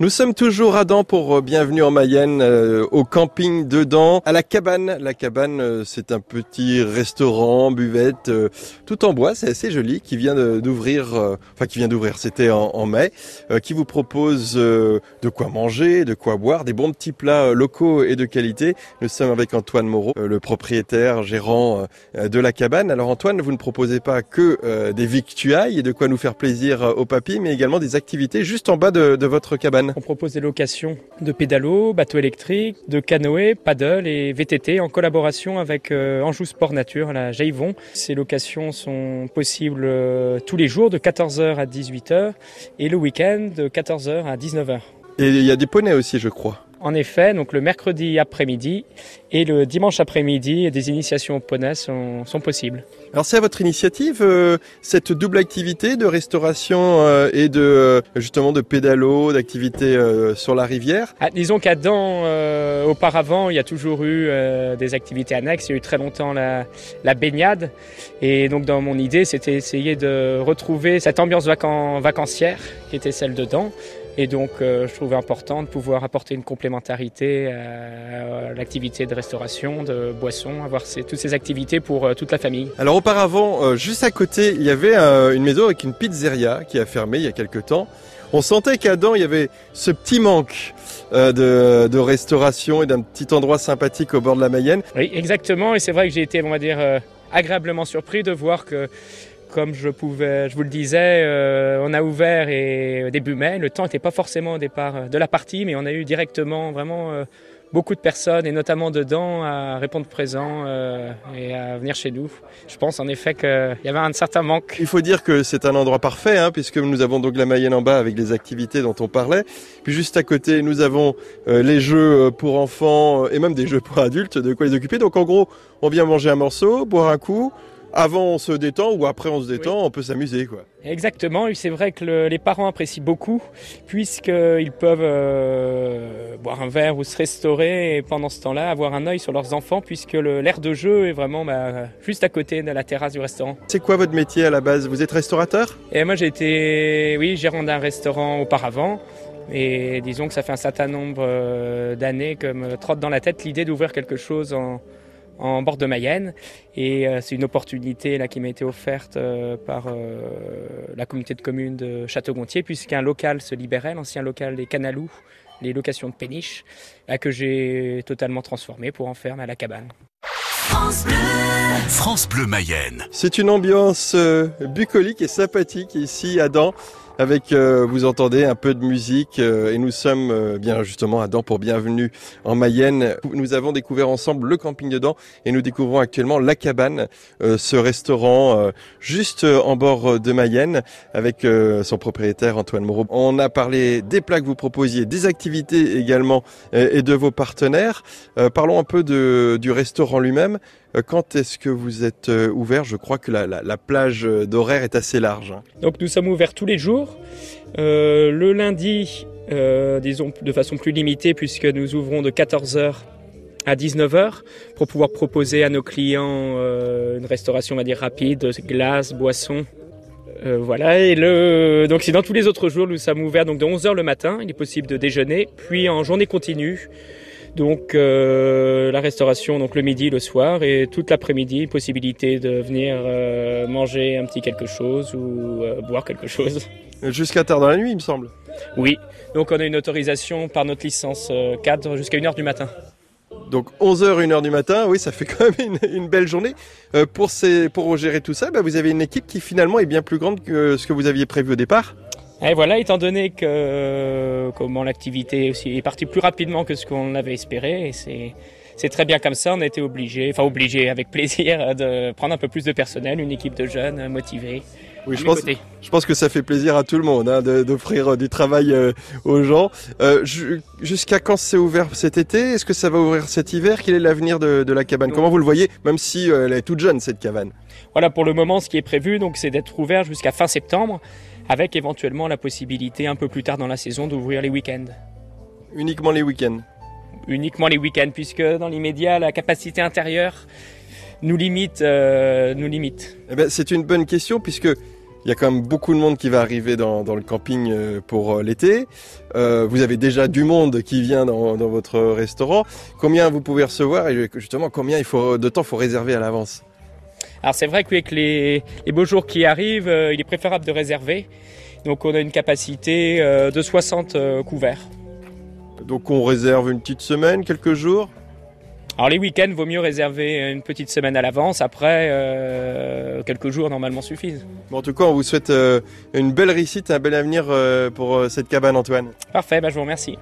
Nous sommes toujours à Dans pour euh, Bienvenue en Mayenne, euh, au camping de Dans, à la cabane. La cabane, euh, c'est un petit restaurant, buvette, tout en bois, c'est assez joli, qui vient d'ouvrir, enfin qui vient d'ouvrir, c'était en, mai, qui vous propose de quoi manger, de quoi boire, des bons petits plats locaux et de qualité. Nous sommes avec Antoine Moreau, le propriétaire, gérant de la cabane. Alors Antoine, vous ne proposez pas que des victuailles et de quoi nous faire plaisir au papy, mais également des activités juste en bas de, de votre cabane. On propose des locations de pédalo, bateaux électriques, de canoë, paddle et VTT en collaboration avec euh, Anjou Sport Nature à la Jaivon. Ces locations sont possibles euh, tous les jours de 14h à 18h et le week-end de 14h à 19h. Et il y a des poneys aussi, je crois. En effet, donc le mercredi après-midi et le dimanche après-midi, des initiations au poney sont, possibles. Alors c'est à votre initiative euh, cette double activité de restauration euh, et de euh, justement de pédalo, d'activité sur la rivière? Ah, Disons qu'Adam, auparavant, il y a toujours eu des activités annexes. Il y a eu très longtemps la, la baignade. Et donc dans mon idée, c'était essayer de retrouver cette ambiance vacancière qui était celle dedans et donc, euh, je trouvais important de pouvoir apporter une complémentarité à l'activité de restauration, de boisson, avoir toutes ces activités pour euh, toute la famille. Alors auparavant, euh, juste à côté, il y avait une maison avec une pizzeria qui a fermé il y a quelques temps. On sentait qu'Adam, il y avait ce petit manque de, de, restauration et d'un petit endroit sympathique au bord de la Mayenne. Oui, exactement. Et c'est vrai que j'ai été, on va dire, agréablement surpris de voir que comme je pouvais, je vous le disais, euh, on a ouvert et début mai. Le temps n'était pas forcément au départ euh, de la partie, mais on a eu directement vraiment euh, beaucoup de personnes, et notamment dedans, à répondre présent et à venir chez nous. Je pense en effet qu'il y avait un certain manque. Il faut dire que c'est un endroit parfait, hein, puisque nous avons donc la Mayenne en bas avec les activités dont on parlait. Puis juste à côté, nous avons les jeux pour enfants et même des jeux pour adultes, de quoi les occuper. Donc en gros, on vient manger un morceau, boire un coup, avant on se détend ou après on se détend, on peut s'amuser quoi. Exactement, c'est vrai que les parents apprécient beaucoup puisqu'ils peuvent euh, boire un verre ou se restaurer et pendant ce temps-là avoir un œil sur leurs enfants puisque l'air de jeu est vraiment bah, juste à côté de la terrasse du restaurant. C'est quoi votre métier à la base? Vous êtes restaurateur? Et moi j'ai été oui, gérant d'un restaurant auparavant. Et disons que ça fait un certain nombre euh, d'années que me trotte dans la tête l'idée d'ouvrir quelque chose en, en bord de Mayenne. Et euh, c'est une opportunité là, qui m'a été offerte euh, par euh, la communauté de communes de Château-Gontier, puisqu'un local se libérait, l'ancien local des Canalous, les locations de péniche, que j'ai totalement transformé pour en faire à la cabane. France Bleu, France Bleu Mayenne. C'est une ambiance bucolique et sympathique ici à Dans avec, euh, vous entendez, un peu de musique. Euh, et nous sommes euh, bien justement à Dans pour Bienvenue en Mayenne. Nous avons découvert ensemble le camping de et nous découvrons actuellement La Cabane, ce restaurant juste en bord de Mayenne avec son propriétaire Antoine Moreau. On a parlé des plats que vous proposiez, des activités également et de vos partenaires. parlons un peu du restaurant lui-même. Euh, quand est-ce que vous êtes euh, ouvert? Je crois que la, plage d'horaire est assez large. Hein. Donc nous sommes ouverts tous les jours. Euh, le lundi, disons de façon plus limitée puisque nous ouvrons de 14h à 19h pour pouvoir proposer à nos clients une restauration on va dire rapide, glace, boissons. voilà, et le, donc sinon tous les autres jours nous sommes ouverts donc de 11h le matin, il est possible de déjeuner, puis en journée continue donc euh, la restauration donc le midi, le soir et toute l'après-midi, possibilité de venir euh, manger un petit quelque chose ou euh, boire quelque chose. Jusqu'à tard dans la nuit, il me semble. Oui, donc on a une autorisation par notre licence cadre jusqu'à 1h du matin. Donc 11h, 1h du matin, oui, ça fait quand même une, belle journée. pour, ces, pour gérer tout ça, bah, vous avez une équipe qui finalement est bien plus grande que ce que vous aviez prévu au départ. Et voilà, étant donné que euh, comment l'activité est partie plus rapidement que ce qu'on avait espéré, et c'est c'est très bien comme ça. On a été obligé, enfin obligé, avec plaisir, de prendre un peu plus de personnel, une équipe de jeunes motivés. Oui, je pense, je pense que ça fait plaisir à tout le monde hein, d'offrir euh, du travail euh, aux gens. Jusqu'à quand c'est ouvert cet été? Est-ce que ça va ouvrir cet hiver? Quel est l'avenir de, de, la cabane? Comment vous le voyez, même si elle est toute jeune cette cabane? Voilà, pour le moment, ce qui est prévu, donc, c'est d'être ouvert jusqu'à fin septembre avec éventuellement la possibilité un peu plus tard dans la saison d'ouvrir les week-ends. Uniquement les week-ends Uniquement les week-ends, puisque dans l'immédiat, la capacité intérieure nous limite. Euh, nous limite. Eh ben, c'est une bonne question, puisque Il y a quand même beaucoup de monde qui va arriver dans, dans le camping euh, pour euh, l'été. Euh, vous avez déjà du monde qui vient dans, dans, votre restaurant. Combien vous pouvez recevoir et justement combien il faut, de temps faut réserver à l'avance? Alors c'est vrai qu'avec les, les beaux jours qui arrivent, il est préférable de réserver. Donc on a une capacité de 60 couverts. Donc on réserve une petite semaine, quelques jours? Alors les week-ends, vaut mieux réserver une petite semaine à l'avance. Après, euh, quelques jours normalement suffisent. Bon, en tout cas, on vous souhaite euh, une belle réussite, un bel avenir euh, pour euh, cette cabane, Antoine. Parfait, bah, je vous remercie.